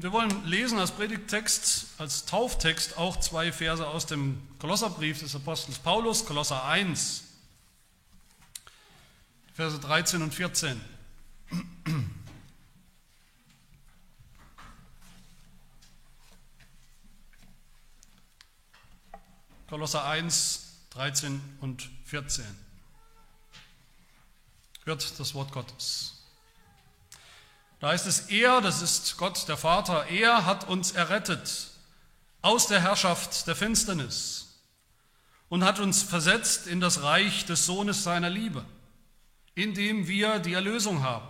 Und wir wollen lesen als Predigttext, als Tauftext auch zwei Verse aus dem Kolosserbrief des Apostels Paulus, Kolosser 1, Verse 13 und 14. Kolosser 1, 13 und 14. Hört das Wort Gottes. Da heißt es, er, das ist Gott der Vater, er hat uns errettet aus der Herrschaft der Finsternis und hat uns versetzt in das Reich des Sohnes seiner Liebe, in dem wir die Erlösung haben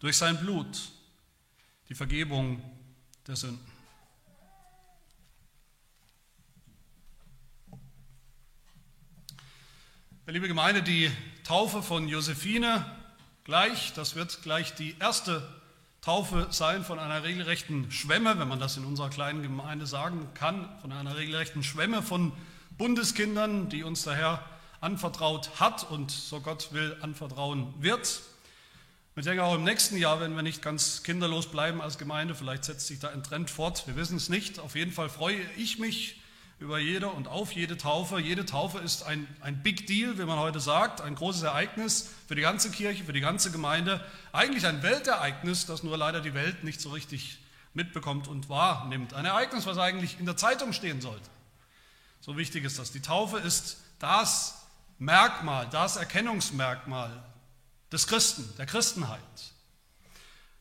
durch sein Blut, die Vergebung der Sünden. Liebe Gemeinde, die Taufe von Josephine gleich, das wird gleich die erste Taufe sein von einer regelrechten Schwemme, wenn man das in unserer kleinen Gemeinde sagen kann, von einer regelrechten Schwemme von Bundeskindern, die uns der Herr anvertraut hat und so Gott will anvertrauen wird. Ich denke auch im nächsten Jahr, wenn wir nicht ganz kinderlos bleiben als Gemeinde, vielleicht setzt sich da ein Trend fort, wir wissen es nicht. Auf jeden Fall freue ich mich über jede und auf jede Taufe. Jede Taufe ist ein, ein Big Deal, wie man heute sagt, ein großes Ereignis für die ganze Kirche, für die ganze Gemeinde. Eigentlich ein Weltereignis, das nur leider die Welt nicht so richtig mitbekommt und wahrnimmt. Ein Ereignis, was eigentlich in der Zeitung stehen sollte. So wichtig ist das. Die Taufe ist das Merkmal, das Erkennungsmerkmal des Christen, der Christenheit.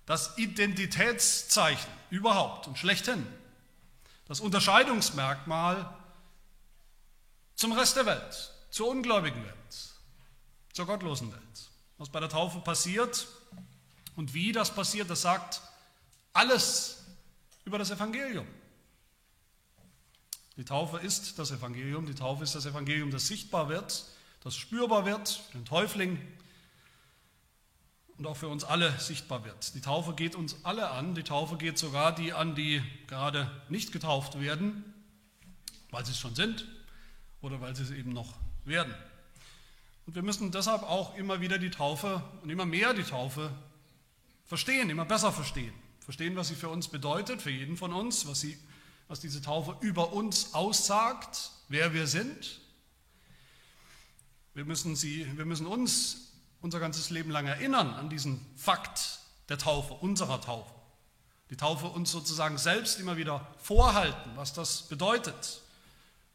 Das Identitätszeichen überhaupt und schlechthin das Unterscheidungsmerkmal zum Rest der Welt, zur ungläubigen Welt, zur gottlosen Welt. Was bei der Taufe passiert und wie das passiert, das sagt alles über das Evangelium. Die Taufe ist das Evangelium, die Taufe ist das Evangelium, das sichtbar wird, das spürbar wird, den Täufling und auch für uns alle sichtbar wird. Die Taufe geht uns alle an, die Taufe geht sogar die an, die gerade nicht getauft werden, weil sie es schon sind oder weil sie es eben noch werden. Und wir müssen deshalb auch immer wieder die Taufe und immer mehr die Taufe verstehen, immer besser verstehen. Verstehen, was sie für uns bedeutet, für jeden von uns, was, sie, was diese Taufe über uns aussagt, wer wir sind. Wir müssen, sie, wir müssen uns unser ganzes Leben lang erinnern an diesen Fakt der Taufe, unserer Taufe. Die Taufe uns sozusagen selbst immer wieder vorhalten, was das bedeutet.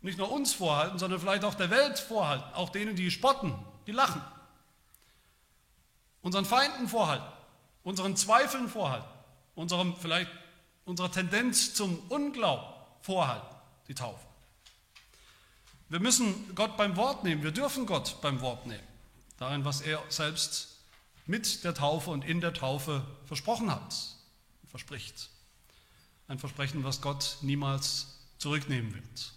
Nicht nur uns vorhalten, sondern vielleicht auch der Welt vorhalten, auch denen, die spotten, die lachen. Unseren Feinden vorhalten, unseren Zweifeln vorhalten, unserem vielleicht unserer Tendenz zum Unglauben vorhalten, die Taufe. Wir müssen Gott beim Wort nehmen, wir dürfen Gott beim Wort nehmen darin, was er selbst mit der Taufe und in der Taufe versprochen hat, verspricht. Ein Versprechen, was Gott niemals zurücknehmen wird.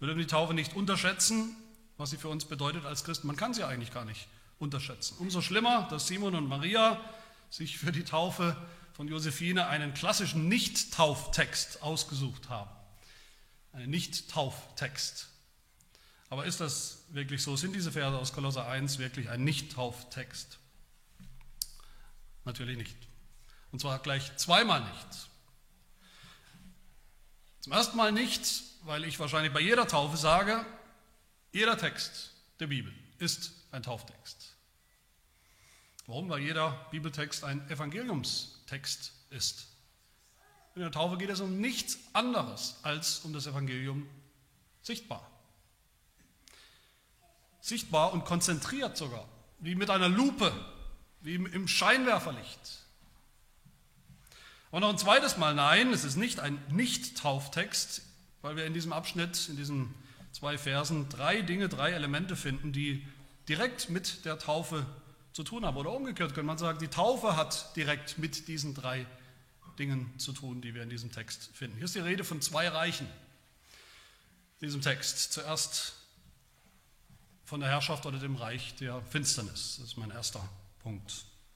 Wir dürfen die Taufe nicht unterschätzen, was sie für uns bedeutet als Christen. Man kann sie eigentlich gar nicht unterschätzen. Umso schlimmer, dass Simon und Maria sich für die Taufe von Josephine einen klassischen Nicht-Tauftext ausgesucht haben. Einen Nicht-Tauftext. Aber ist das wirklich so? Sind diese Verse aus Kolosser 1 wirklich ein Nicht-Tauftext? Natürlich nicht. Und zwar gleich zweimal nicht. Zum ersten Mal nicht, weil ich wahrscheinlich bei jeder Taufe sage, jeder Text der Bibel ist ein Tauftext. Warum? Weil jeder Bibeltext ein Evangeliumstext ist. In der Taufe geht es um nichts anderes als um das Evangelium sichtbar sichtbar und konzentriert sogar, wie mit einer Lupe, wie im Scheinwerferlicht. Und noch ein zweites Mal nein, es ist nicht ein Nicht-Tauftext, weil wir in diesem Abschnitt, in diesen zwei Versen, drei Dinge, drei Elemente finden, die direkt mit der Taufe zu tun haben. Oder umgekehrt könnte man sagen, die Taufe hat direkt mit diesen drei Dingen zu tun, die wir in diesem Text finden. Hier ist die Rede von zwei Reichen in diesem Text. Zuerst von der Herrschaft oder dem Reich der Finsternis. Das ist mein erster Punkt.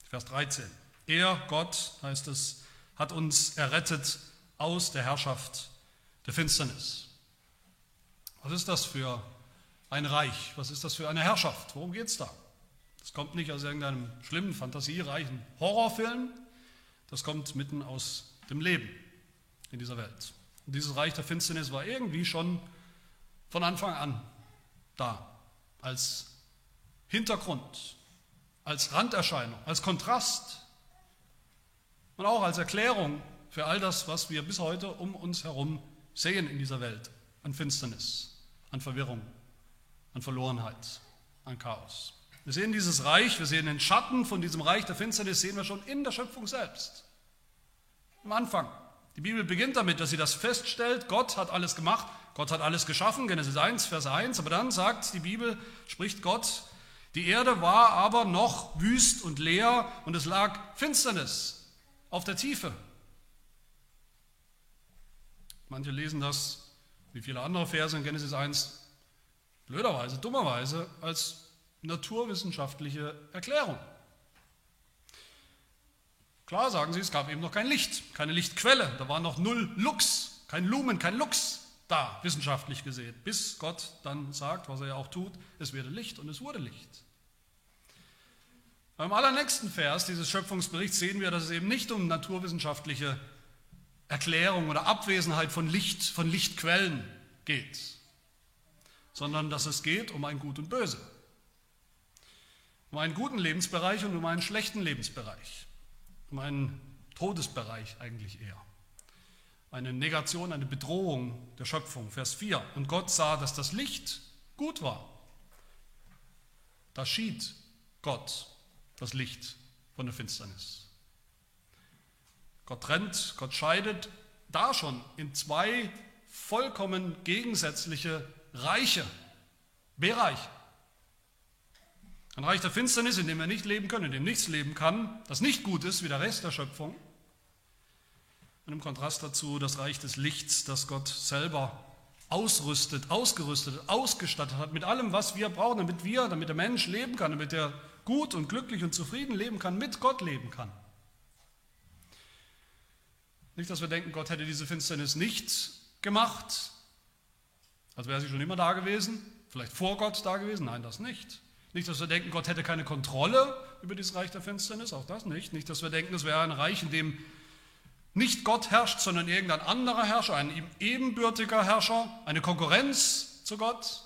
Vers 13. Er, Gott, heißt es, hat uns errettet aus der Herrschaft der Finsternis. Was ist das für ein Reich? Was ist das für eine Herrschaft? Worum geht es da? Das kommt nicht aus irgendeinem schlimmen, fantasiereichen Horrorfilm. das kommt mitten aus dem Leben in dieser Welt. Und dieses Reich der Finsternis war irgendwie schon von Anfang an da, als Hintergrund, als Randerscheinung, als Kontrast und auch als Erklärung für all das, was wir bis heute um uns herum sehen in dieser Welt an Finsternis, an Verwirrung, an Verlorenheit, an Chaos. Wir sehen dieses Reich, wir sehen den Schatten von diesem Reich der Finsternis, sehen wir schon in der Schöpfung selbst. Am Anfang. Die Bibel beginnt damit, dass sie das feststellt, Gott hat alles gemacht, Gott hat alles geschaffen, Genesis 1, Vers 1, aber dann sagt die Bibel, spricht Gott, die Erde war aber noch wüst und leer und es lag Finsternis auf der Tiefe. Manche lesen das, wie viele andere Verse in Genesis 1, blöderweise, dummerweise, als naturwissenschaftliche Erklärung. Klar sagen sie, es gab eben noch kein Licht, keine Lichtquelle, da war noch null Lux, kein Lumen, kein Lux da, wissenschaftlich gesehen, bis Gott dann sagt, was er ja auch tut, es werde Licht und es wurde Licht. Beim allernächsten Vers dieses Schöpfungsberichts sehen wir, dass es eben nicht um naturwissenschaftliche Erklärung oder Abwesenheit von Licht, von Lichtquellen geht, sondern dass es geht um ein Gut und Böse, um einen guten Lebensbereich und um einen schlechten Lebensbereich, um einen Todesbereich eigentlich eher. Eine Negation, eine Bedrohung der Schöpfung. Vers 4. Und Gott sah, dass das Licht gut war. Da schied Gott das Licht von der Finsternis. Gott trennt, Gott scheidet da schon in zwei vollkommen gegensätzliche Reiche, Bereiche. Ein Reich der Finsternis, in dem wir nicht leben können, in dem nichts leben kann, das nicht gut ist wie der Rest der Schöpfung. Und im Kontrast dazu das Reich des Lichts, das Gott selber ausrüstet, ausgerüstet, ausgestattet hat mit allem, was wir brauchen, damit wir, damit der Mensch leben kann, damit er gut und glücklich und zufrieden leben kann, mit Gott leben kann. Nicht, dass wir denken, Gott hätte diese Finsternis nicht gemacht, als wäre sie schon immer da gewesen, vielleicht vor Gott da gewesen. Nein, das nicht. Nicht, dass wir denken, Gott hätte keine Kontrolle über dieses Reich der Finsternis, auch das nicht. Nicht, dass wir denken, es wäre ein Reich, in dem nicht Gott herrscht, sondern irgendein anderer Herrscher, ein ihm ebenbürtiger Herrscher, eine Konkurrenz zu Gott.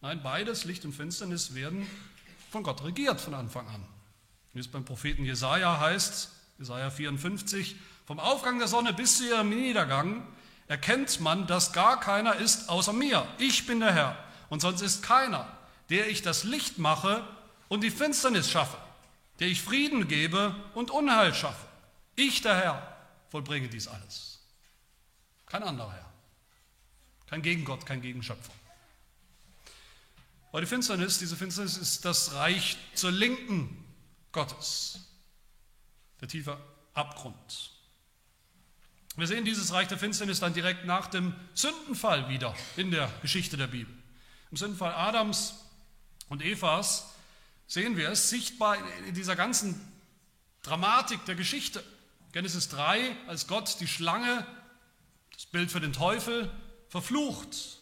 Nein, beides, Licht und Finsternis, werden von Gott regiert von Anfang an. Wie es beim Propheten Jesaja heißt, Jesaja 54, vom Aufgang der Sonne bis zu ihrem Niedergang erkennt man, dass gar keiner ist außer mir. Ich bin der Herr und sonst ist keiner, der ich das Licht mache und die Finsternis schaffe, der ich Frieden gebe und Unheil schaffe. Ich, der Herr, vollbringe dies alles. Kein anderer Herr. Kein Gegengott, kein Gegenschöpfer. Aber die Finsternis, diese Finsternis ist das Reich zur Linken Gottes. Der tiefe Abgrund. Wir sehen dieses Reich der Finsternis dann direkt nach dem Sündenfall wieder in der Geschichte der Bibel. Im Sündenfall Adams und Evas sehen wir es sichtbar in dieser ganzen Dramatik der Geschichte. Genesis 3, als Gott die Schlange, das Bild für den Teufel, verflucht.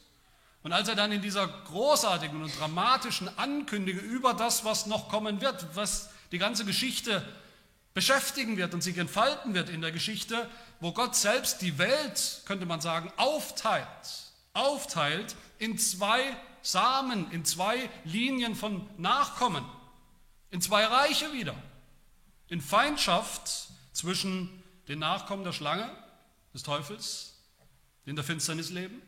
Und als er dann in dieser großartigen und dramatischen Ankündigung über das, was noch kommen wird, was die ganze Geschichte beschäftigen wird und sich entfalten wird in der Geschichte, wo Gott selbst die Welt, könnte man sagen, aufteilt, aufteilt in zwei Samen, in zwei Linien von Nachkommen, in zwei Reiche wieder, in Feindschaft zwischen den Nachkommen der Schlange, des Teufels, die in der Finsternis leben,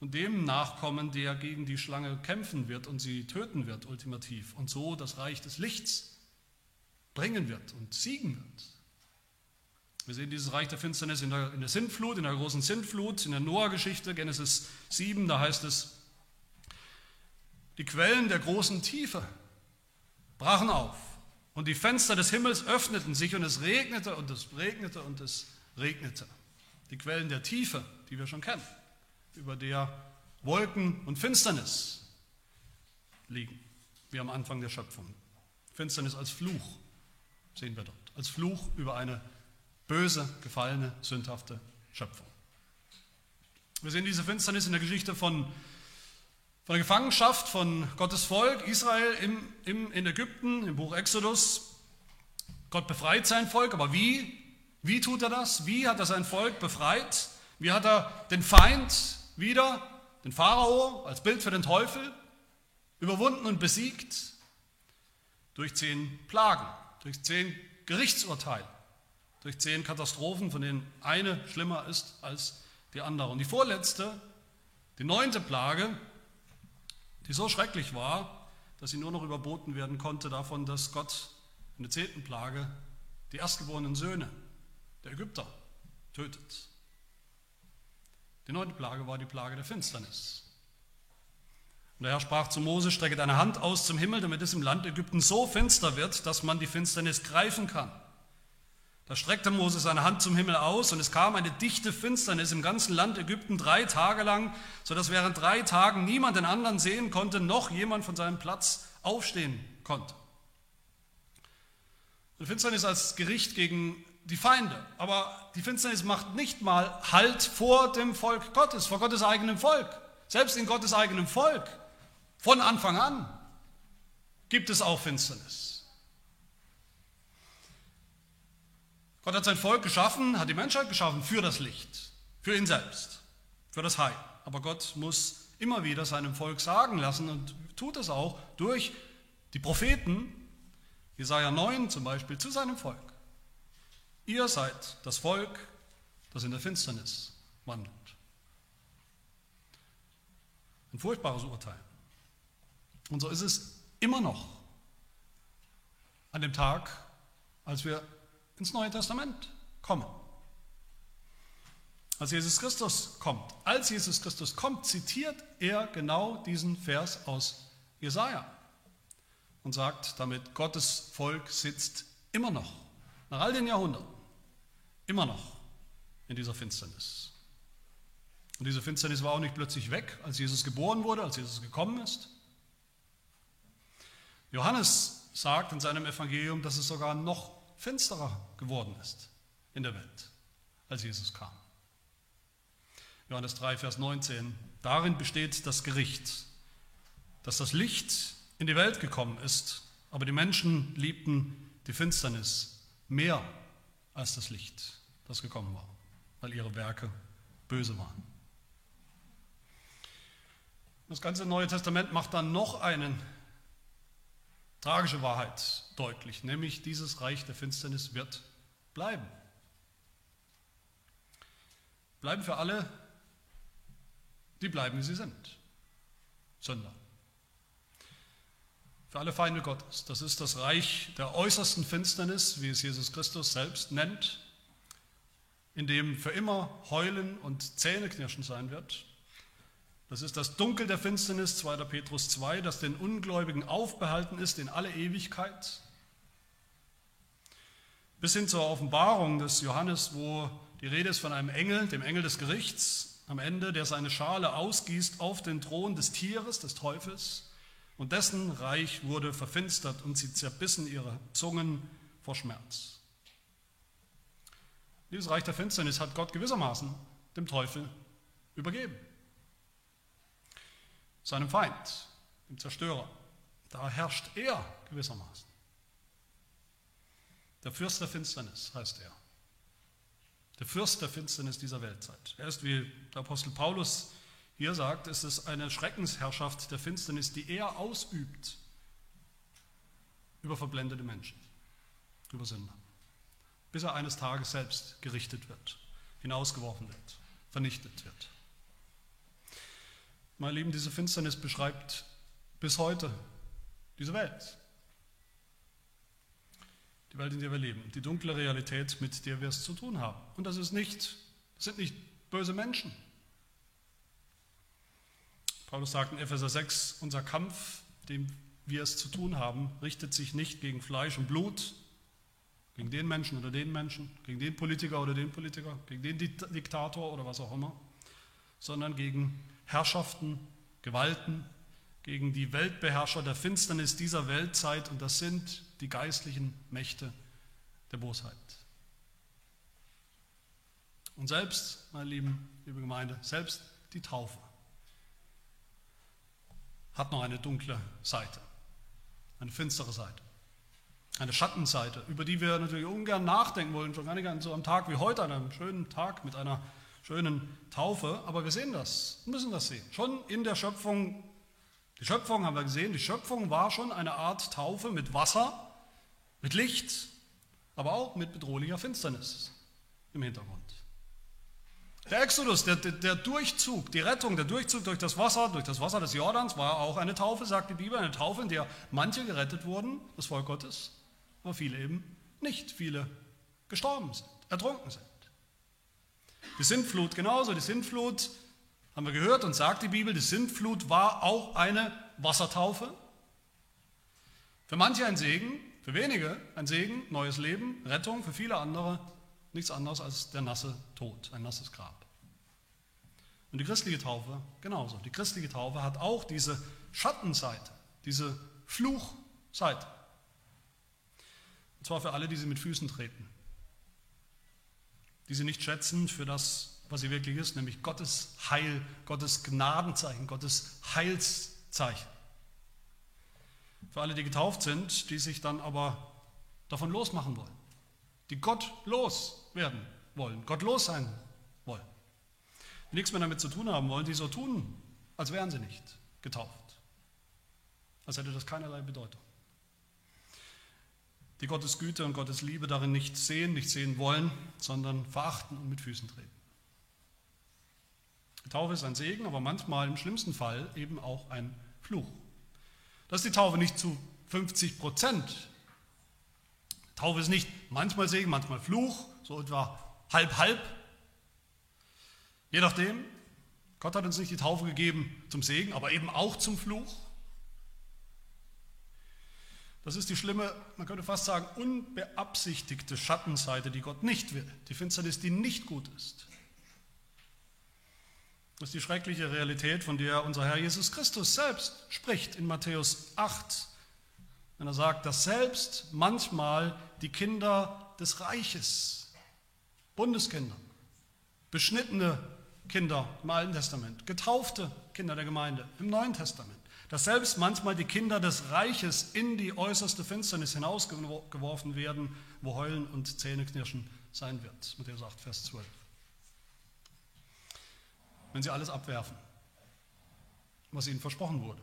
und dem Nachkommen, der gegen die Schlange kämpfen wird und sie töten wird, ultimativ, und so das Reich des Lichts bringen wird und siegen wird. Wir sehen dieses Reich der Finsternis in der, in der Sintflut, in der großen Sintflut, in der Noah-Geschichte, Genesis 7, da heißt es, die Quellen der großen Tiefe brachen auf und die Fenster des Himmels öffneten sich und es regnete und es regnete und es regnete. Die Quellen der Tiefe, die wir schon kennen, über der Wolken und Finsternis liegen, wie am Anfang der Schöpfung. Finsternis als Fluch sehen wir dort. Als Fluch über eine böse, gefallene, sündhafte Schöpfung. Wir sehen diese Finsternis in der Geschichte von, von der Gefangenschaft von Gottes Volk Israel im, im, in Ägypten, im Buch Exodus. Gott befreit sein Volk, aber wie? Wie tut er das? Wie hat er sein Volk befreit? Wie hat er den Feind wieder, den Pharao als Bild für den Teufel, überwunden und besiegt? Durch zehn Plagen, durch zehn Gerichtsurteile, durch zehn Katastrophen, von denen eine schlimmer ist als die andere. Und die vorletzte, die neunte Plage, die so schrecklich war, dass sie nur noch überboten werden konnte davon, dass Gott in der zehnten Plage die erstgeborenen Söhne der Ägypter tötet. Die neunte Plage war die Plage der Finsternis. Und der Herr sprach zu Mose, strecke deine Hand aus zum Himmel, damit es im Land Ägypten so finster wird, dass man die Finsternis greifen kann. Da streckte Mose seine Hand zum Himmel aus und es kam eine dichte Finsternis im ganzen Land Ägypten drei Tage lang, sodass während drei Tagen niemand den anderen sehen konnte, noch jemand von seinem Platz aufstehen konnte. Die Finsternis als Gericht gegen die Feinde. Aber die Finsternis macht nicht mal Halt vor dem Volk Gottes, vor Gottes eigenem Volk. Selbst in Gottes eigenem Volk, von Anfang an, gibt es auch Finsternis. Gott hat sein Volk geschaffen, hat die Menschheit geschaffen für das Licht, für ihn selbst, für das Heil. Aber Gott muss immer wieder seinem Volk sagen lassen und tut es auch durch die Propheten, Jesaja 9 zum Beispiel, zu seinem Volk. Ihr seid das Volk, das in der Finsternis wandelt. Ein furchtbares Urteil. Und so ist es immer noch an dem Tag, als wir ins Neue Testament kommen. Als Jesus Christus kommt. Als Jesus Christus kommt, zitiert er genau diesen Vers aus Jesaja und sagt damit, Gottes Volk sitzt immer noch, nach all den Jahrhunderten, immer noch in dieser Finsternis. Und diese Finsternis war auch nicht plötzlich weg, als Jesus geboren wurde, als Jesus gekommen ist. Johannes sagt in seinem Evangelium, dass es sogar noch finsterer geworden ist in der Welt, als Jesus kam. Johannes 3, Vers 19. Darin besteht das Gericht, dass das Licht in die Welt gekommen ist, aber die Menschen liebten die Finsternis mehr als das Licht, das gekommen war, weil ihre Werke böse waren. Das ganze Neue Testament macht dann noch eine tragische Wahrheit deutlich, nämlich dieses Reich der Finsternis wird bleiben. Bleiben für alle, die bleiben, wie sie sind. Sünder für alle Feinde Gottes. Das ist das Reich der äußersten Finsternis, wie es Jesus Christus selbst nennt, in dem für immer Heulen und Zähneknirschen sein wird. Das ist das Dunkel der Finsternis, 2. Petrus 2, das den Ungläubigen aufbehalten ist in alle Ewigkeit. Bis hin zur Offenbarung des Johannes, wo die Rede ist von einem Engel, dem Engel des Gerichts, am Ende, der seine Schale ausgießt auf den Thron des Tieres, des Teufels und dessen Reich wurde verfinstert und sie zerbissen ihre Zungen vor Schmerz. Dieses Reich der Finsternis hat Gott gewissermaßen dem Teufel übergeben. Seinem Feind, dem Zerstörer. Da herrscht er gewissermaßen. Der Fürst der Finsternis heißt er. Der Fürst der Finsternis dieser Weltzeit. Er ist, wie der Apostel Paulus hier sagt, es ist eine Schreckensherrschaft der Finsternis, die er ausübt über verblendete Menschen, über Sünder, bis er eines Tages selbst gerichtet wird, hinausgeworfen wird, vernichtet wird. Meine Lieben, diese Finsternis beschreibt bis heute diese Welt. Die Welt, in der wir leben, die dunkle Realität, mit der wir es zu tun haben. Und das ist nicht, das sind nicht böse Menschen, Paulus sagt in Epheser 6, unser Kampf, dem wir es zu tun haben, richtet sich nicht gegen Fleisch und Blut, gegen den Menschen oder den Menschen, gegen den Politiker oder den Politiker, gegen den Diktator oder was auch immer, sondern gegen Herrschaften, Gewalten, gegen die Weltbeherrscher der Finsternis dieser Weltzeit und das sind die geistlichen Mächte der Bosheit. Und selbst, meine lieben, liebe Gemeinde, selbst die Taufe hat noch eine dunkle Seite, eine finstere Seite. Eine Schattenseite, über die wir natürlich ungern nachdenken wollen, schon gar nicht an so einem Tag wie heute, an einem schönen Tag mit einer schönen Taufe. Aber wir sehen das, müssen das sehen. Schon in der Schöpfung, die Schöpfung haben wir gesehen, die Schöpfung war schon eine Art Taufe mit Wasser, mit Licht, aber auch mit bedrohlicher Finsternis im Hintergrund. Der Exodus, der, der, Durchzug, die Rettung, der Durchzug durch das Wasser, durch das Wasser des Jordans war auch eine Taufe, sagt die Bibel, eine Taufe, in der manche gerettet wurden, das Volk Gottes, aber viele eben nicht, viele gestorben sind, ertrunken sind. Die Sintflut genauso, die Sintflut, haben wir gehört und sagt die Bibel, die Sintflut war auch eine Wassertaufe. Für manche ein Segen, für wenige ein Segen, neues Leben, Rettung, für viele andere nichts anderes als der nasse Tod, ein nasses Grab. Und die christliche Taufe genauso. Die christliche Taufe hat auch diese Schattenseite, diese Fluchseite. Und zwar für alle, die sie mit Füßen treten. Die sie nicht schätzen für das, was sie wirklich ist, nämlich Gottes Heil, Gottes Gnadenzeichen, Gottes Heilszeichen. Für alle, die getauft sind, die sich dann aber davon losmachen wollen, die Gott los werden wollen, gottlos sein wollen, die nichts mehr damit zu tun haben wollen, die so tun, als wären sie nicht getauft, als hätte das keinerlei Bedeutung. Die Gottes Güte und Gottes Liebe darin nicht sehen, nicht sehen wollen, sondern verachten und mit Füßen treten. Die Taufe ist ein Segen, aber manchmal im schlimmsten Fall eben auch ein Fluch. Das ist die Taufe nicht zu 50 Prozent. Taufe ist nicht manchmal Segen, manchmal Fluch, so etwa halb, halb. Je nachdem, Gott hat uns nicht die Taufe gegeben zum Segen, aber eben auch zum Fluch. Das ist die schlimme, man könnte fast sagen, unbeabsichtigte Schattenseite, die Gott nicht will. Die Finsternis, die nicht gut ist. Das ist die schreckliche Realität, von der unser Herr Jesus Christus selbst spricht in Matthäus 8, wenn er sagt, dass selbst manchmal die Kinder des Reiches Bundeskinder, beschnittene Kinder im Alten Testament, getaufte Kinder der Gemeinde im Neuen Testament, dass selbst manchmal die Kinder des Reiches in die äußerste Finsternis hinausgeworfen werden, wo Heulen und Zähneknirschen sein wird. Matthäus 8, Vers 12. Wenn sie alles abwerfen, was ihnen versprochen wurde,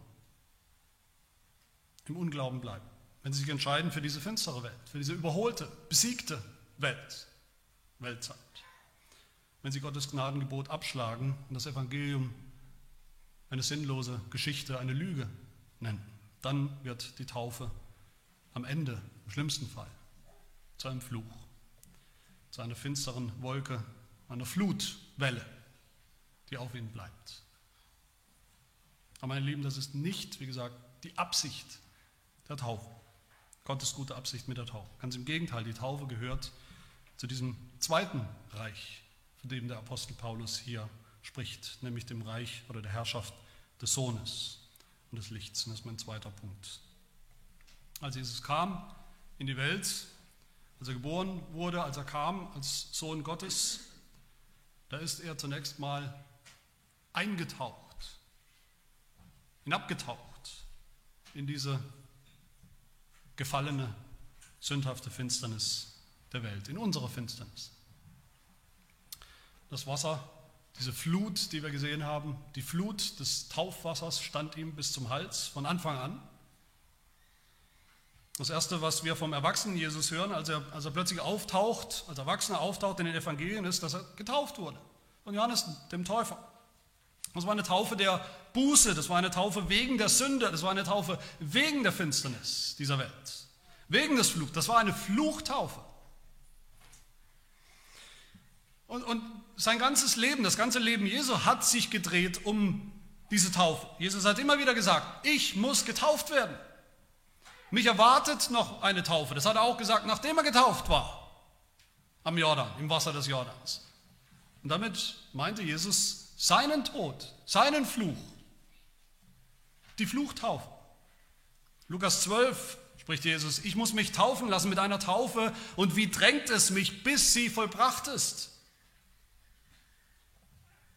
im Unglauben bleiben, wenn sie sich entscheiden für diese finstere Welt, für diese überholte, besiegte Welt, Weltzeit. Wenn sie Gottes Gnadengebot abschlagen und das Evangelium eine sinnlose Geschichte, eine Lüge nennen, dann wird die Taufe am Ende, im schlimmsten Fall, zu einem Fluch, zu einer finsteren Wolke, einer Flutwelle, die auf ihnen bleibt. Aber meine Lieben, das ist nicht, wie gesagt, die Absicht der Taufe. Gottes gute Absicht mit der Taufe. Ganz im Gegenteil, die Taufe gehört zu diesem zweiten Reich, von dem der Apostel Paulus hier spricht, nämlich dem Reich oder der Herrschaft des Sohnes und des Lichts. Und das ist mein zweiter Punkt. Als Jesus kam in die Welt, als er geboren wurde, als er kam als Sohn Gottes, da ist er zunächst mal eingetaucht, hinabgetaucht in diese gefallene, sündhafte Finsternis der Welt, in unserer Finsternis. Das Wasser, diese Flut, die wir gesehen haben, die Flut des Taufwassers stand ihm bis zum Hals von Anfang an. Das Erste, was wir vom Erwachsenen Jesus hören, als er, als er plötzlich auftaucht, als Erwachsener auftaucht in den Evangelien, ist, dass er getauft wurde von Johannes, dem Täufer. Das war eine Taufe der Buße, das war eine Taufe wegen der Sünde, das war eine Taufe wegen der Finsternis dieser Welt, wegen des Fluchs. Das war eine Fluchtaufe. Und, und sein ganzes Leben, das ganze Leben Jesu hat sich gedreht um diese Taufe. Jesus hat immer wieder gesagt, ich muss getauft werden. Mich erwartet noch eine Taufe. Das hat er auch gesagt, nachdem er getauft war am Jordan, im Wasser des Jordans. Und damit meinte Jesus seinen Tod, seinen Fluch, die Fluchtaufe. Lukas 12 spricht Jesus, ich muss mich taufen lassen mit einer Taufe und wie drängt es mich, bis sie vollbracht ist.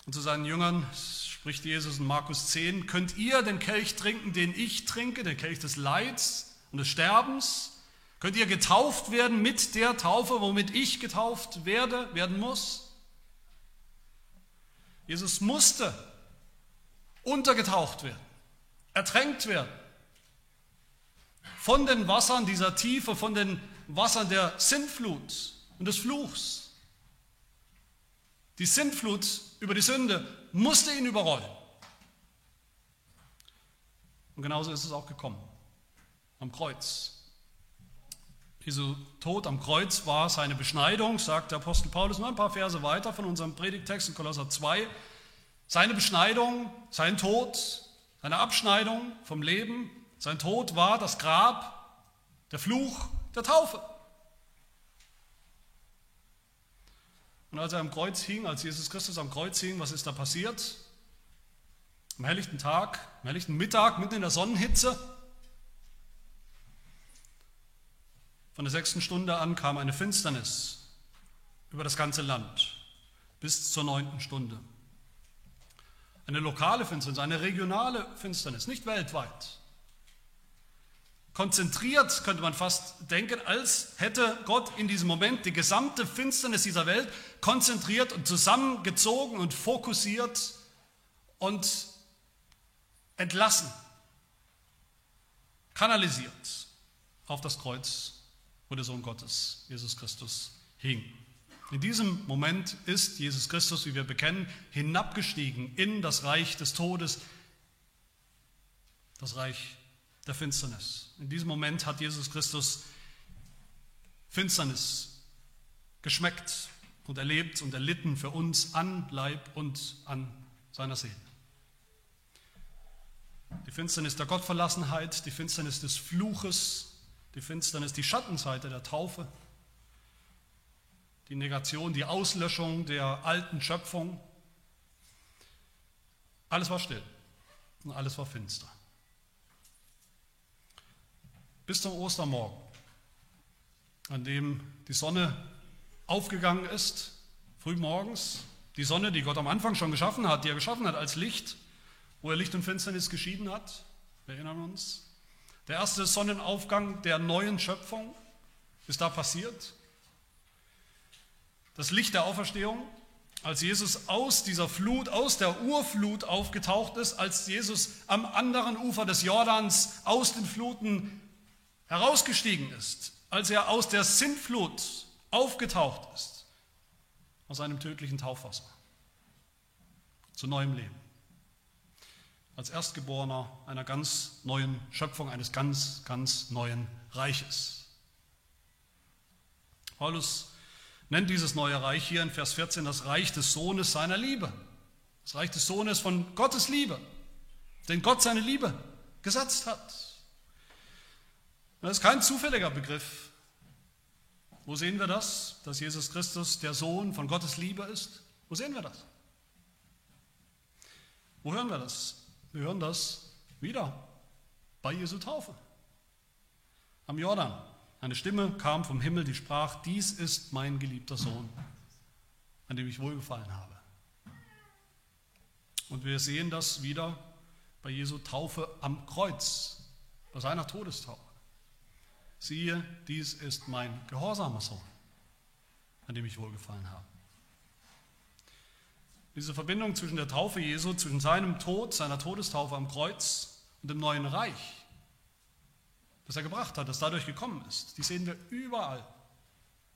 Und zu seinen Jüngern spricht Jesus in Markus 10, könnt ihr den Kelch trinken, den ich trinke, den Kelch des Leids und des Sterbens? Könnt ihr getauft werden mit der Taufe, womit ich getauft werde, werden muss? Jesus musste untergetaucht werden, ertränkt werden von den Wassern dieser Tiefe, von den Wassern der Sintflut und des Fluchs. Die Sintflut über die Sünde musste ihn überrollen. Und genauso ist es auch gekommen. Am Kreuz. Jesu Tod am Kreuz war seine Beschneidung, sagt der Apostel Paulus nur ein paar Verse weiter von unserem Predigtext in Kolosser 2. Seine Beschneidung, sein Tod, seine Abschneidung vom Leben, sein Tod war das Grab, der Fluch der Taufe. Und als er am Kreuz hing, als Jesus Christus am Kreuz hing, was ist da passiert? Am helllichten Tag, am helllichten Mittag, mitten in der Sonnenhitze, Von der sechsten Stunde an kam eine Finsternis über das ganze Land bis zur neunten Stunde. Eine lokale Finsternis, eine regionale Finsternis, nicht weltweit. Konzentriert könnte man fast denken, als hätte Gott in diesem Moment die gesamte Finsternis dieser Welt konzentriert und zusammengezogen und fokussiert und entlassen, kanalisiert auf das Kreuz wo der Sohn Gottes, Jesus Christus, hing. In diesem Moment ist Jesus Christus, wie wir bekennen, hinabgestiegen in das Reich des Todes, das Reich der Finsternis. In diesem Moment hat Jesus Christus Finsternis geschmeckt und erlebt und erlitten für uns an Leib und an seiner Seele. Die Finsternis der Gottverlassenheit, die Finsternis des Fluches, die Finsternis, die Schattenseite der Taufe, die Negation, die Auslöschung der alten Schöpfung. Alles war still und alles war finster. Bis zum Ostermorgen, an dem die Sonne aufgegangen ist, frühmorgens, die Sonne, die Gott am Anfang schon geschaffen hat, die er geschaffen hat als Licht, wo er Licht und Finsternis geschieden hat, wir erinnern uns, der erste Sonnenaufgang der neuen Schöpfung ist da passiert. Das Licht der Auferstehung, als Jesus aus dieser Flut, aus der Urflut aufgetaucht ist, als Jesus am anderen Ufer des Jordans aus den Fluten herausgestiegen ist, als er aus der Sintflut aufgetaucht ist, aus einem tödlichen Taufwasser zu neuem Leben als Erstgeborener einer ganz neuen Schöpfung, eines ganz, ganz neuen Reiches. Paulus nennt dieses neue Reich hier in Vers 14 das Reich des Sohnes seiner Liebe. Das Reich des Sohnes von Gottes Liebe, den Gott seine Liebe gesetzt hat. Das ist kein zufälliger Begriff. Wo sehen wir das, dass Jesus Christus der Sohn von Gottes Liebe ist? Wo sehen wir das? Wo hören wir das? Wir hören das wieder bei Jesu Taufe. Am Jordan. Eine Stimme kam vom Himmel, die sprach, dies ist mein geliebter Sohn, an dem ich wohlgefallen habe. Und wir sehen das wieder bei Jesu Taufe am Kreuz, bei seiner Todestaufe. Siehe, dies ist mein gehorsamer Sohn, an dem ich wohlgefallen habe. Diese Verbindung zwischen der Taufe Jesu, zwischen seinem Tod, seiner Todestaufe am Kreuz und dem neuen Reich, das er gebracht hat, das dadurch gekommen ist, die sehen wir überall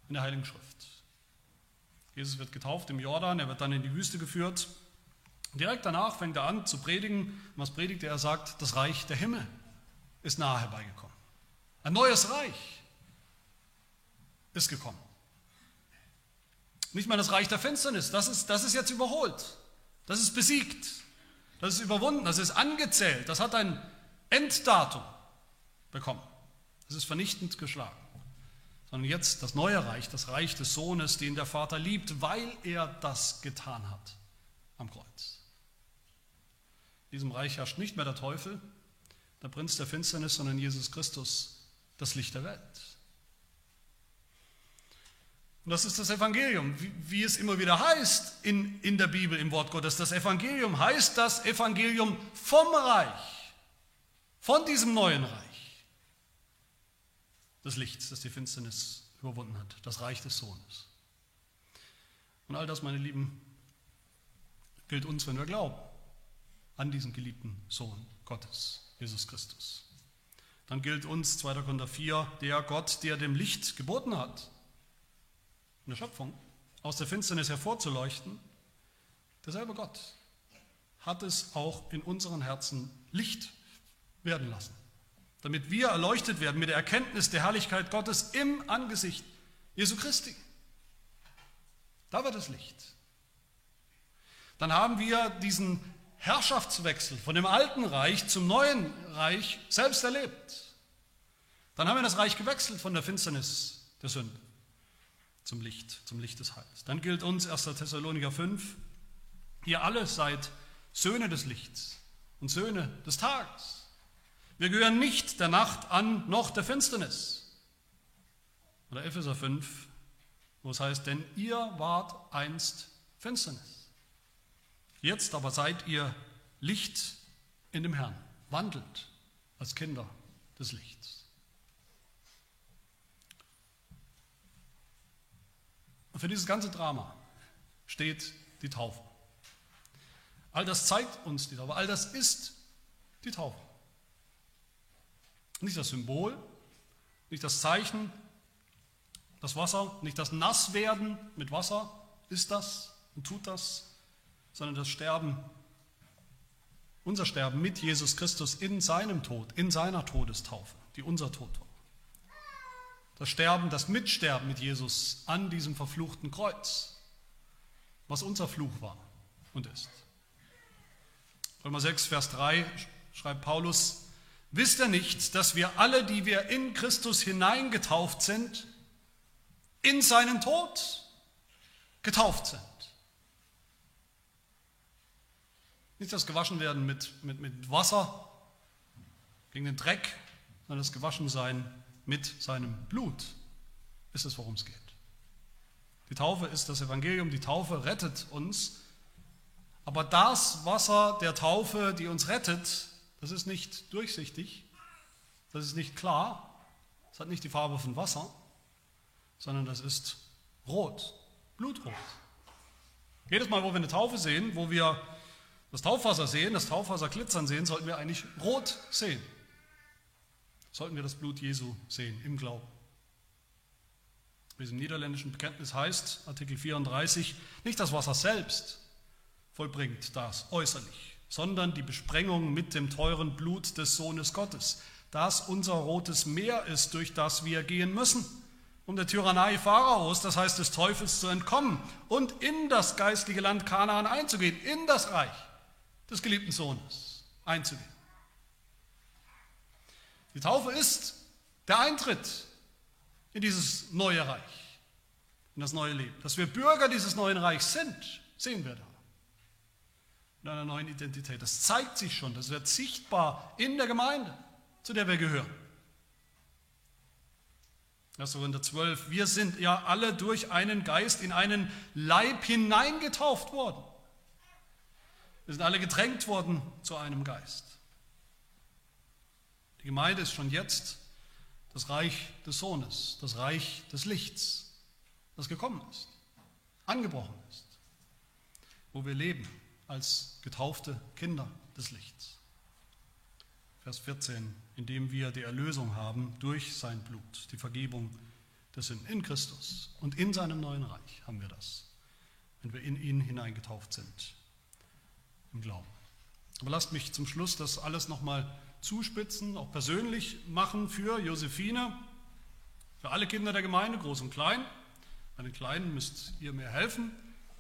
in der Heiligen Schrift. Jesus wird getauft im Jordan, er wird dann in die Wüste geführt. Direkt danach fängt er an zu predigen. Was predigt er? Er sagt, das Reich der Himmel ist nahe herbeigekommen. Ein neues Reich ist gekommen. Nicht mal das Reich der Finsternis, das ist, das ist jetzt überholt. Das ist besiegt. Das ist überwunden, das ist angezählt. Das hat ein Enddatum bekommen. Das ist vernichtend geschlagen. Sondern jetzt das neue Reich, das Reich des Sohnes, den der Vater liebt, weil er das getan hat am Kreuz. In diesem Reich herrscht nicht mehr der Teufel, der Prinz der Finsternis, sondern Jesus Christus, das Licht der Welt. Und das ist das Evangelium, wie, wie, es immer wieder heißt in, in der Bibel, im Wort Gottes. Das Evangelium heißt das Evangelium vom Reich, von diesem neuen Reich. des Lichts, das die Finsternis überwunden hat, das Reich des Sohnes. Und all das, meine Lieben, gilt uns, wenn wir glauben an diesen geliebten Sohn Gottes, Jesus Christus. Dann gilt uns 2. Korinther 4, der Gott, der dem Licht geboten hat, in der Schöpfung, aus der Finsternis hervorzuleuchten, derselbe Gott hat es auch in unseren Herzen Licht werden lassen, damit wir erleuchtet werden mit der Erkenntnis der Herrlichkeit Gottes im Angesicht Jesu Christi. Da wird es Licht. Dann haben wir diesen Herrschaftswechsel von dem alten Reich zum neuen Reich selbst erlebt. Dann haben wir das Reich gewechselt von der Finsternis der Sünde zum Licht, zum Licht des Heils. Dann gilt uns 1. Thessaloniker 5, ihr alle seid Söhne des Lichts und Söhne des Tages. Wir gehören nicht der Nacht an, noch der Finsternis. Oder Epheser 5, wo es heißt, denn ihr wart einst Finsternis. Jetzt aber seid ihr Licht in dem Herrn, wandelt als Kinder des Lichts. Und für dieses ganze Drama steht die Taufe. All das zeigt uns die Taufe, all das ist die Taufe. Nicht das Symbol, nicht das Zeichen, das Wasser, nicht das Nasswerden mit Wasser ist das und tut das, sondern das Sterben, unser Sterben mit Jesus Christus in seinem Tod, in seiner Todestaufe, die unser Tod war. Das Sterben, das Mitsterben mit Jesus an diesem verfluchten Kreuz, was unser Fluch war und ist. Römer 6, Vers 3 schreibt Paulus, wisst ihr nicht, dass wir alle, die wir in Christus hineingetauft sind, in seinen Tod getauft sind? Nicht das Gewaschenwerden mit, mit, mit Wasser gegen den Dreck, sondern das Gewaschensein mit seinem Blut ist es, worum es geht. Die Taufe ist das Evangelium, die Taufe rettet uns. Aber das Wasser der Taufe, die uns rettet, das ist nicht durchsichtig, das ist nicht klar, es hat nicht die Farbe von Wasser, sondern das ist rot, blutrot. Jedes Mal, wo wir eine Taufe sehen, wo wir das Taufwasser sehen, das Taufwasser glitzern sehen, sollten wir eigentlich rot sehen. Sollten wir das Blut Jesu sehen im Glauben. Wie es im niederländischen Bekenntnis heißt, Artikel 34, nicht das Wasser selbst vollbringt das äußerlich, sondern die Besprengung mit dem teuren Blut des Sohnes Gottes, das unser rotes Meer ist, durch das wir gehen müssen, um der Tyrannei Pharaos, das heißt des Teufels, zu entkommen und in das geistliche Land Kanaan einzugehen, in das Reich des geliebten Sohnes einzugehen. Die Taufe ist der Eintritt in dieses neue Reich, in das neue Leben. Dass wir Bürger dieses neuen Reichs sind, sehen wir da. In einer neuen Identität. Das zeigt sich schon, das wird sichtbar in der Gemeinde, zu der wir gehören. 1. Korinther 12, wir sind ja alle durch einen Geist in einen Leib hineingetauft worden. Wir sind alle gedrängt worden zu einem Geist. Die Gemeinde ist schon jetzt das Reich des Sohnes, das Reich des Lichts, das gekommen ist, angebrochen ist, wo wir leben als getaufte Kinder des Lichts. Vers 14, indem wir die Erlösung haben durch sein Blut, die Vergebung der Sünden in Christus und in seinem neuen Reich haben wir das, wenn wir in ihn hineingetauft sind im Glauben. Aber lasst mich zum Schluss das alles nochmal zuspitzen, auch persönlich machen für Josephine, für alle Kinder der Gemeinde, groß und klein. Bei den Kleinen müsst ihr mir helfen.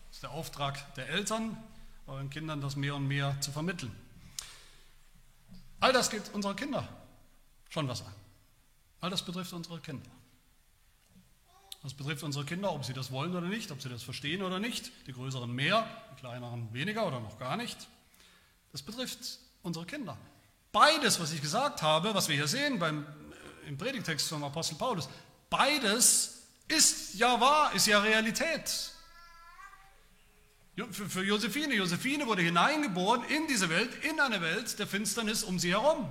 Das ist der Auftrag der Eltern, euren Kindern das mehr und mehr zu vermitteln. All das geht unsere Kinder schon was an. All das betrifft unsere Kinder. Das betrifft unsere Kinder, ob sie das wollen oder nicht, ob sie das verstehen oder nicht. Die Größeren mehr, die Kleineren weniger oder noch gar nicht. Das betrifft unsere Kinder. Beides, was ich gesagt habe, was wir hier sehen beim, äh, im Predigtext vom Apostel Paulus, beides ist ja wahr, ist ja Realität. Für, für Josephine, Josephine wurde hineingeboren in diese Welt, in eine Welt der Finsternis um sie herum.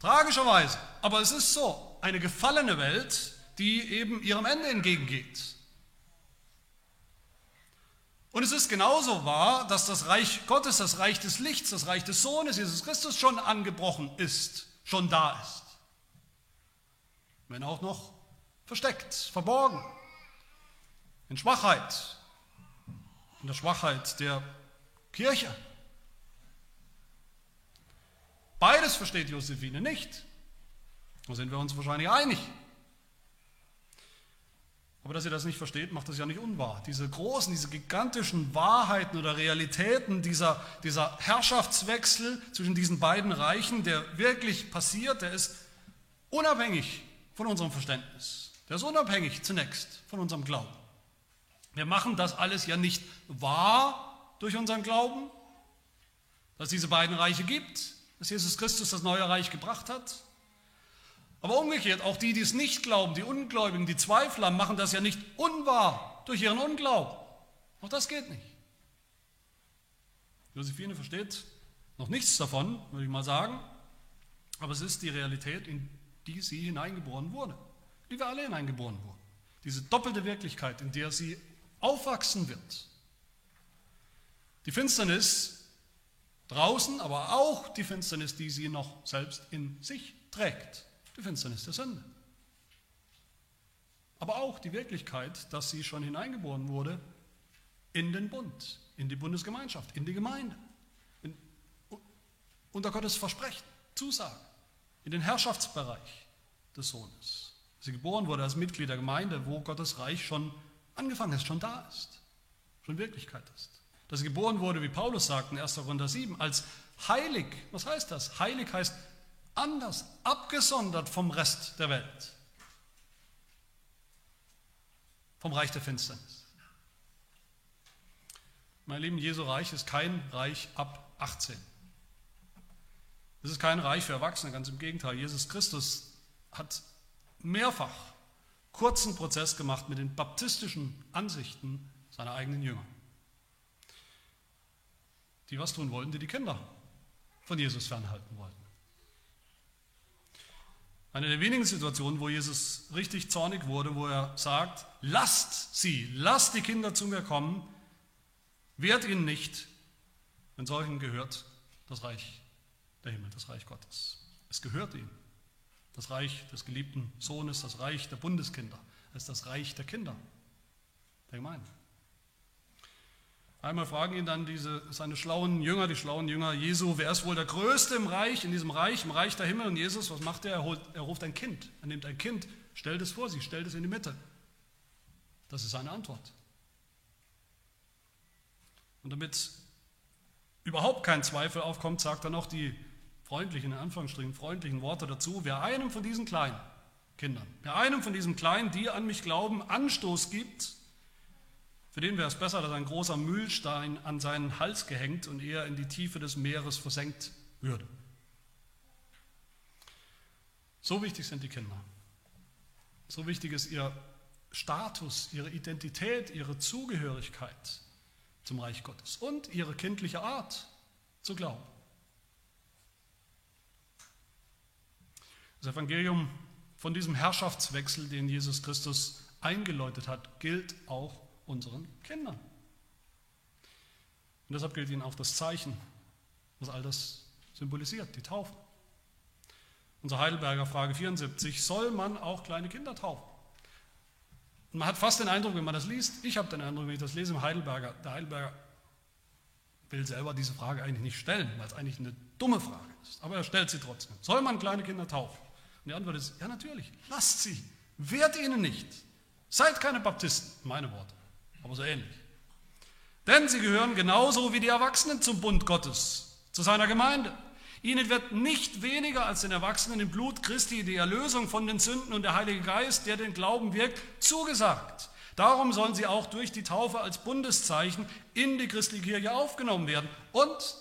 Tragischerweise. Aber es ist so, eine gefallene Welt, die eben ihrem Ende entgegengeht. Und es ist genauso wahr, dass das Reich Gottes, das Reich des Lichts, das Reich des Sohnes, Jesus Christus schon angebrochen ist, schon da ist. Wenn auch noch versteckt, verborgen, in Schwachheit, in der Schwachheit der Kirche. Beides versteht Josephine nicht. Da sind wir uns wahrscheinlich einig. Aber dass ihr das nicht versteht, macht das ja nicht unwahr. Diese großen, diese gigantischen Wahrheiten oder Realitäten, dieser, dieser Herrschaftswechsel zwischen diesen beiden Reichen, der wirklich passiert, der ist unabhängig von unserem Verständnis. Der ist unabhängig zunächst von unserem Glauben. Wir machen das alles ja nicht wahr durch unseren Glauben, dass es diese beiden Reiche gibt, dass Jesus Christus das neue Reich gebracht hat, aber umgekehrt, auch die, die es nicht glauben, die Ungläubigen, die Zweifler, machen das ja nicht unwahr durch ihren Unglauben. Auch das geht nicht. Josephine versteht noch nichts davon, würde ich mal sagen, aber es ist die Realität, in die sie hineingeboren wurde, die wir alle hineingeboren wurden. Diese doppelte Wirklichkeit, in der sie aufwachsen wird. Die Finsternis draußen, aber auch die Finsternis, die sie noch selbst in sich trägt die Finsternis der Sünde. Aber auch die Wirklichkeit, dass sie schon hineingeboren wurde in den Bund, in die Bundesgemeinschaft, in die Gemeinde, in, unter Gottes Versprechen, Zusagen, in den Herrschaftsbereich des Sohnes. Sie geboren wurde als Mitglied der Gemeinde, wo Gottes Reich schon angefangen ist, schon da ist, schon Wirklichkeit ist. Dass sie geboren wurde, wie Paulus sagt in 1. Korinther 7, als heilig. Was heißt das? Heilig heißt anders, abgesondert vom Rest der Welt, vom Reich der Finsternis. Mein Lieben, Jesu Reich ist kein Reich ab 18. Es ist kein Reich für Erwachsene, ganz im Gegenteil. Jesus Christus hat mehrfach kurzen Prozess gemacht mit den baptistischen Ansichten seiner eigenen Jünger. Die was tun wollten, die die Kinder von Jesus fernhalten wollten. Eine der wenigen Situationen, wo Jesus richtig zornig wurde, wo er sagt, lasst sie, lasst die Kinder zu mir kommen, wehrt ihnen nicht, denn solchen gehört das Reich der Himmel, das Reich Gottes. Es gehört ihnen. Das Reich des geliebten Sohnes, das Reich der Bundeskinder, es ist das Reich der Kinder, der Gemeinde. Einmal fragen ihn dann diese, seine schlauen Jünger, die schlauen Jünger Jesu, wer ist wohl der Größte im Reich, in diesem Reich, im Reich der Himmel? Und Jesus, was macht er? Er, holt, er ruft ein Kind. Er nimmt ein Kind, stellt es vor sich, stellt es in die Mitte. Das ist seine Antwort. Und damit überhaupt kein Zweifel aufkommt, sagt er noch die freundlichen, in Anführungsstrichen, freundlichen Worte dazu. Wer einem von diesen kleinen Kindern, wer einem von diesen Kleinen, die an mich glauben, Anstoß gibt, für den wäre es besser, dass ein großer Mühlstein an seinen Hals gehängt und er in die Tiefe des Meeres versenkt würde. So wichtig sind die Kinder. So wichtig ist ihr Status, ihre Identität, ihre Zugehörigkeit zum Reich Gottes und ihre kindliche Art zu glauben. Das Evangelium von diesem Herrschaftswechsel, den Jesus Christus eingeläutet hat, gilt auch unseren Kindern. Und deshalb gilt ihnen auch das Zeichen, was all das symbolisiert, die Taufe. Unser Heidelberger Frage 74, soll man auch kleine Kinder taufen? Und man hat fast den Eindruck, wenn man das liest, ich habe den Eindruck, wenn ich das lese im Heidelberger, der Heidelberger will selber diese Frage eigentlich nicht stellen, weil es eigentlich eine dumme Frage ist. Aber er stellt sie trotzdem. Soll man kleine Kinder taufen? Und die Antwort ist, ja natürlich, lasst sie, wehrt ihnen nicht. Seid keine Baptisten, meine Worte aber so ähnlich. Denn sie gehören genauso wie die Erwachsenen zum Bund Gottes, zu seiner Gemeinde. Ihnen wird nicht weniger als den Erwachsenen im Blut Christi die Erlösung von den Sünden und der Heilige Geist, der den Glauben wirkt, zugesagt. Darum sollen sie auch durch die Taufe als Bundeszeichen in die christliche Kirche aufgenommen werden und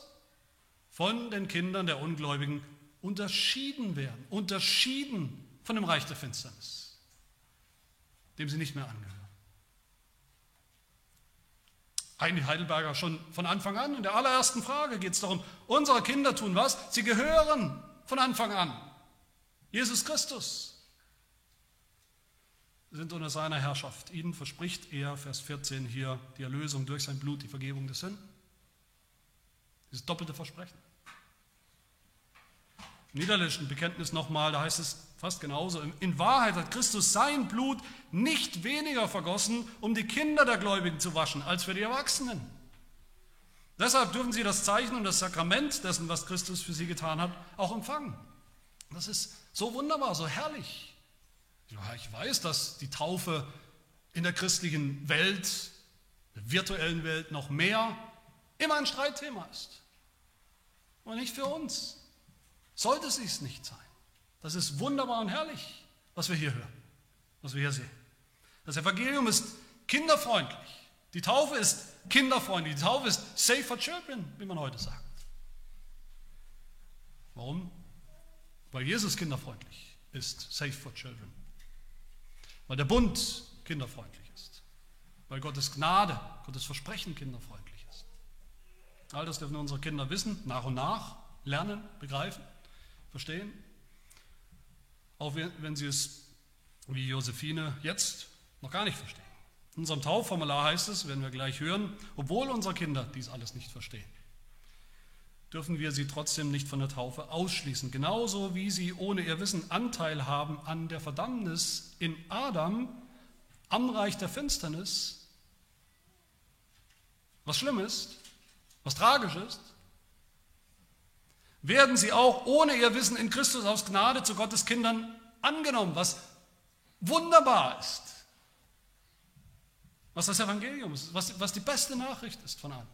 von den Kindern der Ungläubigen unterschieden werden, unterschieden von dem Reich der Finsternis, dem sie nicht mehr angehören. Eigentlich Heidelberger schon von Anfang an. In der allerersten Frage geht es darum, unsere Kinder tun was? Sie gehören von Anfang an Jesus Christus sind unter seiner Herrschaft. Ihnen verspricht er, Vers 14 hier, die Erlösung durch sein Blut, die Vergebung des Sünden. Dieses doppelte Versprechen. Im niederländischen Bekenntnis nochmal, da heißt es fast genauso. In Wahrheit hat Christus sein Blut nicht weniger vergossen, um die Kinder der Gläubigen zu waschen, als für die Erwachsenen. Deshalb dürfen sie das Zeichen und das Sakrament dessen, was Christus für sie getan hat, auch empfangen. Das ist so wunderbar, so herrlich. Ja, ich weiß, dass die Taufe in der christlichen Welt, der virtuellen Welt noch mehr immer ein Streitthema ist. Und nicht für uns. Sollte es es nicht sein. Das ist wunderbar und herrlich, was wir hier hören, was wir hier sehen. Das Evangelium ist kinderfreundlich. Die Taufe ist kinderfreundlich. Die Taufe ist safe for children, wie man heute sagt. Warum? Weil Jesus kinderfreundlich ist, safe for children. Weil der Bund kinderfreundlich ist. Weil Gottes Gnade, Gottes Versprechen kinderfreundlich ist. All das dürfen unsere Kinder wissen, nach und nach lernen, begreifen, verstehen. Auch wenn sie es wie Josephine jetzt noch gar nicht verstehen. In unserem Taufformular heißt es, werden wir gleich hören, obwohl unsere Kinder dies alles nicht verstehen, dürfen wir sie trotzdem nicht von der Taufe ausschließen. Genauso wie sie ohne ihr Wissen Anteil haben an der Verdammnis in Adam, am Reich der Finsternis, was schlimm ist, was tragisch ist, werden sie auch ohne ihr Wissen in Christus aus Gnade zu Gottes Kindern angenommen, was wunderbar ist, was das Evangelium ist, was, was die beste Nachricht ist von allen.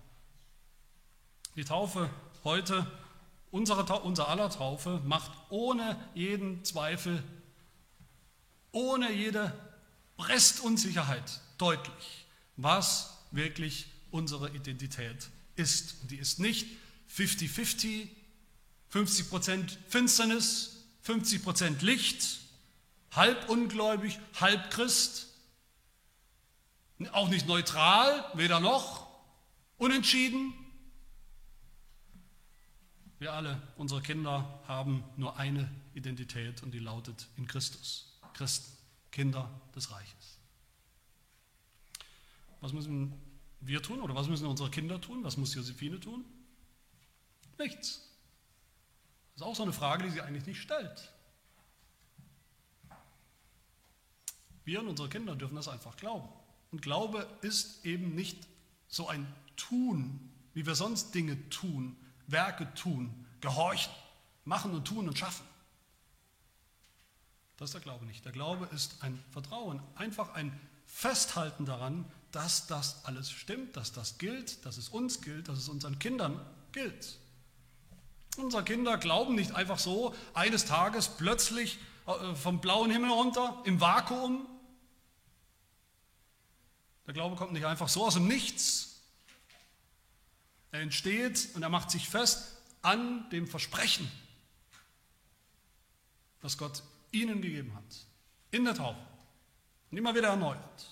Die Taufe heute, unsere, unser aller Taufe, macht ohne jeden Zweifel, ohne jede Restunsicherheit deutlich, was wirklich unsere Identität ist. Und die ist nicht 50-50, 50% Finsternis, 50% Licht, halb ungläubig, halb Christ, auch nicht neutral, weder noch, unentschieden, wir alle, unsere Kinder, haben nur eine Identität und die lautet in Christus. Christen, Kinder des Reiches. Was müssen wir tun oder was müssen unsere Kinder tun? Was muss Josephine tun? Nichts. Das ist auch so eine Frage, die sie eigentlich nicht stellt. Wir und unsere Kinder dürfen das einfach glauben. Und Glaube ist eben nicht so ein Tun, wie wir sonst Dinge tun, Werke tun, gehorchen, machen und tun und schaffen. Das ist der Glaube nicht. Der Glaube ist ein Vertrauen, einfach ein Festhalten daran, dass das alles stimmt, dass das gilt, dass es uns gilt, dass es unseren Kindern gilt. Unsere Kinder glauben nicht einfach so eines Tages plötzlich äh, vom blauen Himmel runter im Vakuum. Der Glaube kommt nicht einfach so aus dem Nichts, er entsteht und er macht sich fest an dem Versprechen, das Gott ihnen gegeben hat, in der Taufe. Und immer wieder erneuert.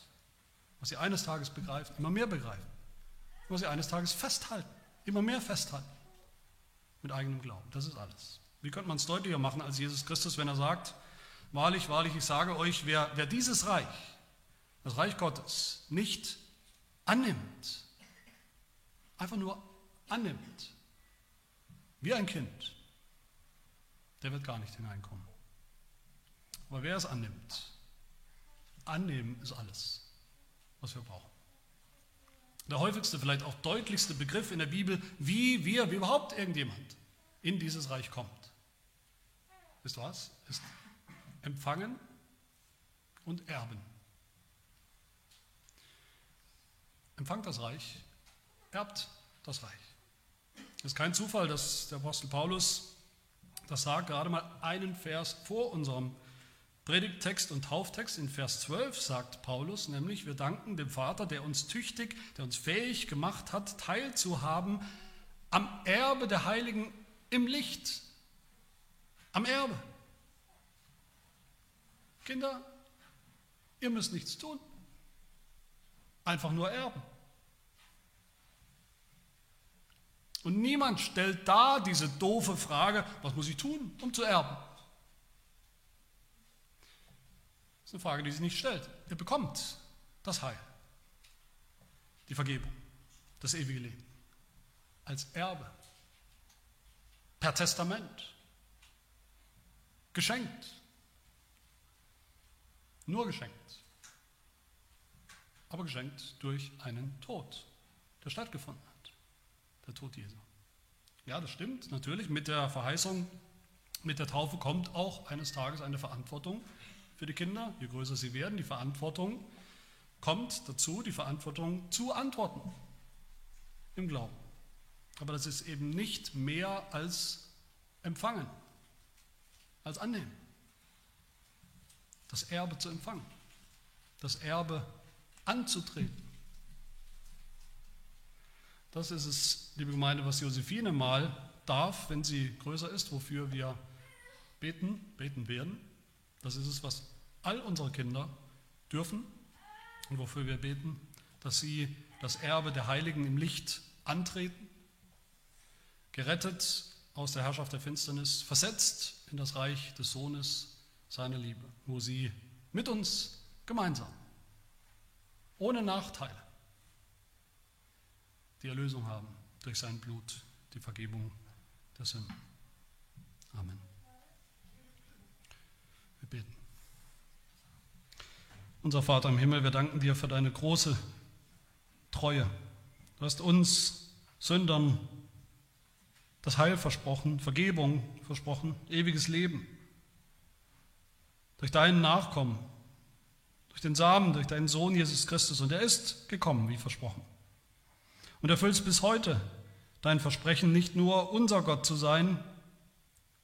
Was sie eines Tages begreifen, immer mehr begreifen. Was sie eines Tages festhalten, immer mehr festhalten. Mit eigenem Glauben. Das ist alles. Wie könnte man es deutlicher machen als Jesus Christus, wenn er sagt, wahrlich, wahrlich, ich sage euch, wer, wer dieses Reich, das Reich Gottes, nicht annimmt, einfach nur annimmt, wie ein Kind, der wird gar nicht hineinkommen. Aber wer es annimmt, annehmen ist alles, was wir brauchen. Der häufigste, vielleicht auch deutlichste Begriff in der Bibel, wie wir, wie überhaupt irgendjemand in dieses Reich kommt. Ist was? Ist empfangen und erben. Empfangt das Reich, erbt das Reich. Es ist kein Zufall, dass der Apostel Paulus das sagt, gerade mal einen Vers vor unserem Predigttext und Tauftext. In Vers 12 sagt Paulus nämlich, wir danken dem Vater, der uns tüchtig, der uns fähig gemacht hat, teilzuhaben am Erbe der Heiligen im Licht. Am Erbe. Kinder, ihr müsst nichts tun. Einfach nur erben. Und niemand stellt da diese doofe Frage, was muss ich tun, um zu erben? Eine Frage, die sich nicht stellt. Ihr bekommt das Heil, die Vergebung, das ewige Leben. Als Erbe, per Testament, geschenkt, nur geschenkt, aber geschenkt durch einen Tod, der stattgefunden hat, der Tod Jesu. Ja, das stimmt, natürlich, mit der Verheißung, mit der Taufe kommt auch eines Tages eine Verantwortung für die Kinder, je größer sie werden. Die Verantwortung kommt dazu, die Verantwortung zu antworten im Glauben. Aber das ist eben nicht mehr als empfangen, als annehmen. Das Erbe zu empfangen, das Erbe anzutreten. Das ist es, liebe Gemeinde, was Josephine mal darf, wenn sie größer ist, wofür wir beten, beten werden. Das ist es, was all unsere Kinder dürfen und wofür wir beten, dass sie das Erbe der Heiligen im Licht antreten, gerettet aus der Herrschaft der Finsternis, versetzt in das Reich des Sohnes seiner Liebe, wo sie mit uns gemeinsam, ohne Nachteile, die Erlösung haben durch sein Blut, die Vergebung der Sünden. Amen. Wir beten. Unser Vater im Himmel, wir danken dir für deine große Treue. Du hast uns Sündern das Heil versprochen, Vergebung versprochen, ewiges Leben. Durch deinen Nachkommen, durch den Samen, durch deinen Sohn Jesus Christus. Und er ist gekommen, wie versprochen. Und erfüllst bis heute dein Versprechen, nicht nur unser Gott zu sein,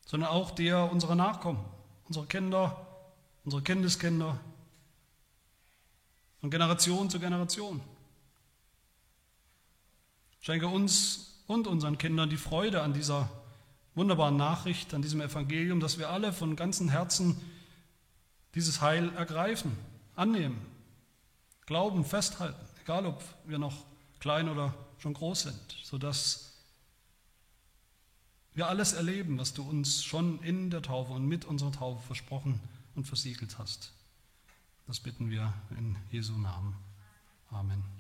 sondern auch der unserer Nachkommen, unserer Kinder, unsere Kindeskinder, von Generation zu Generation. Schenke uns und unseren Kindern die Freude an dieser wunderbaren Nachricht, an diesem Evangelium, dass wir alle von ganzem Herzen dieses Heil ergreifen, annehmen, glauben, festhalten, egal ob wir noch klein oder schon groß sind, sodass wir alles erleben, was du uns schon in der Taufe und mit unserer Taufe versprochen und versiegelt hast. Das bitten wir in Jesu Namen. Amen.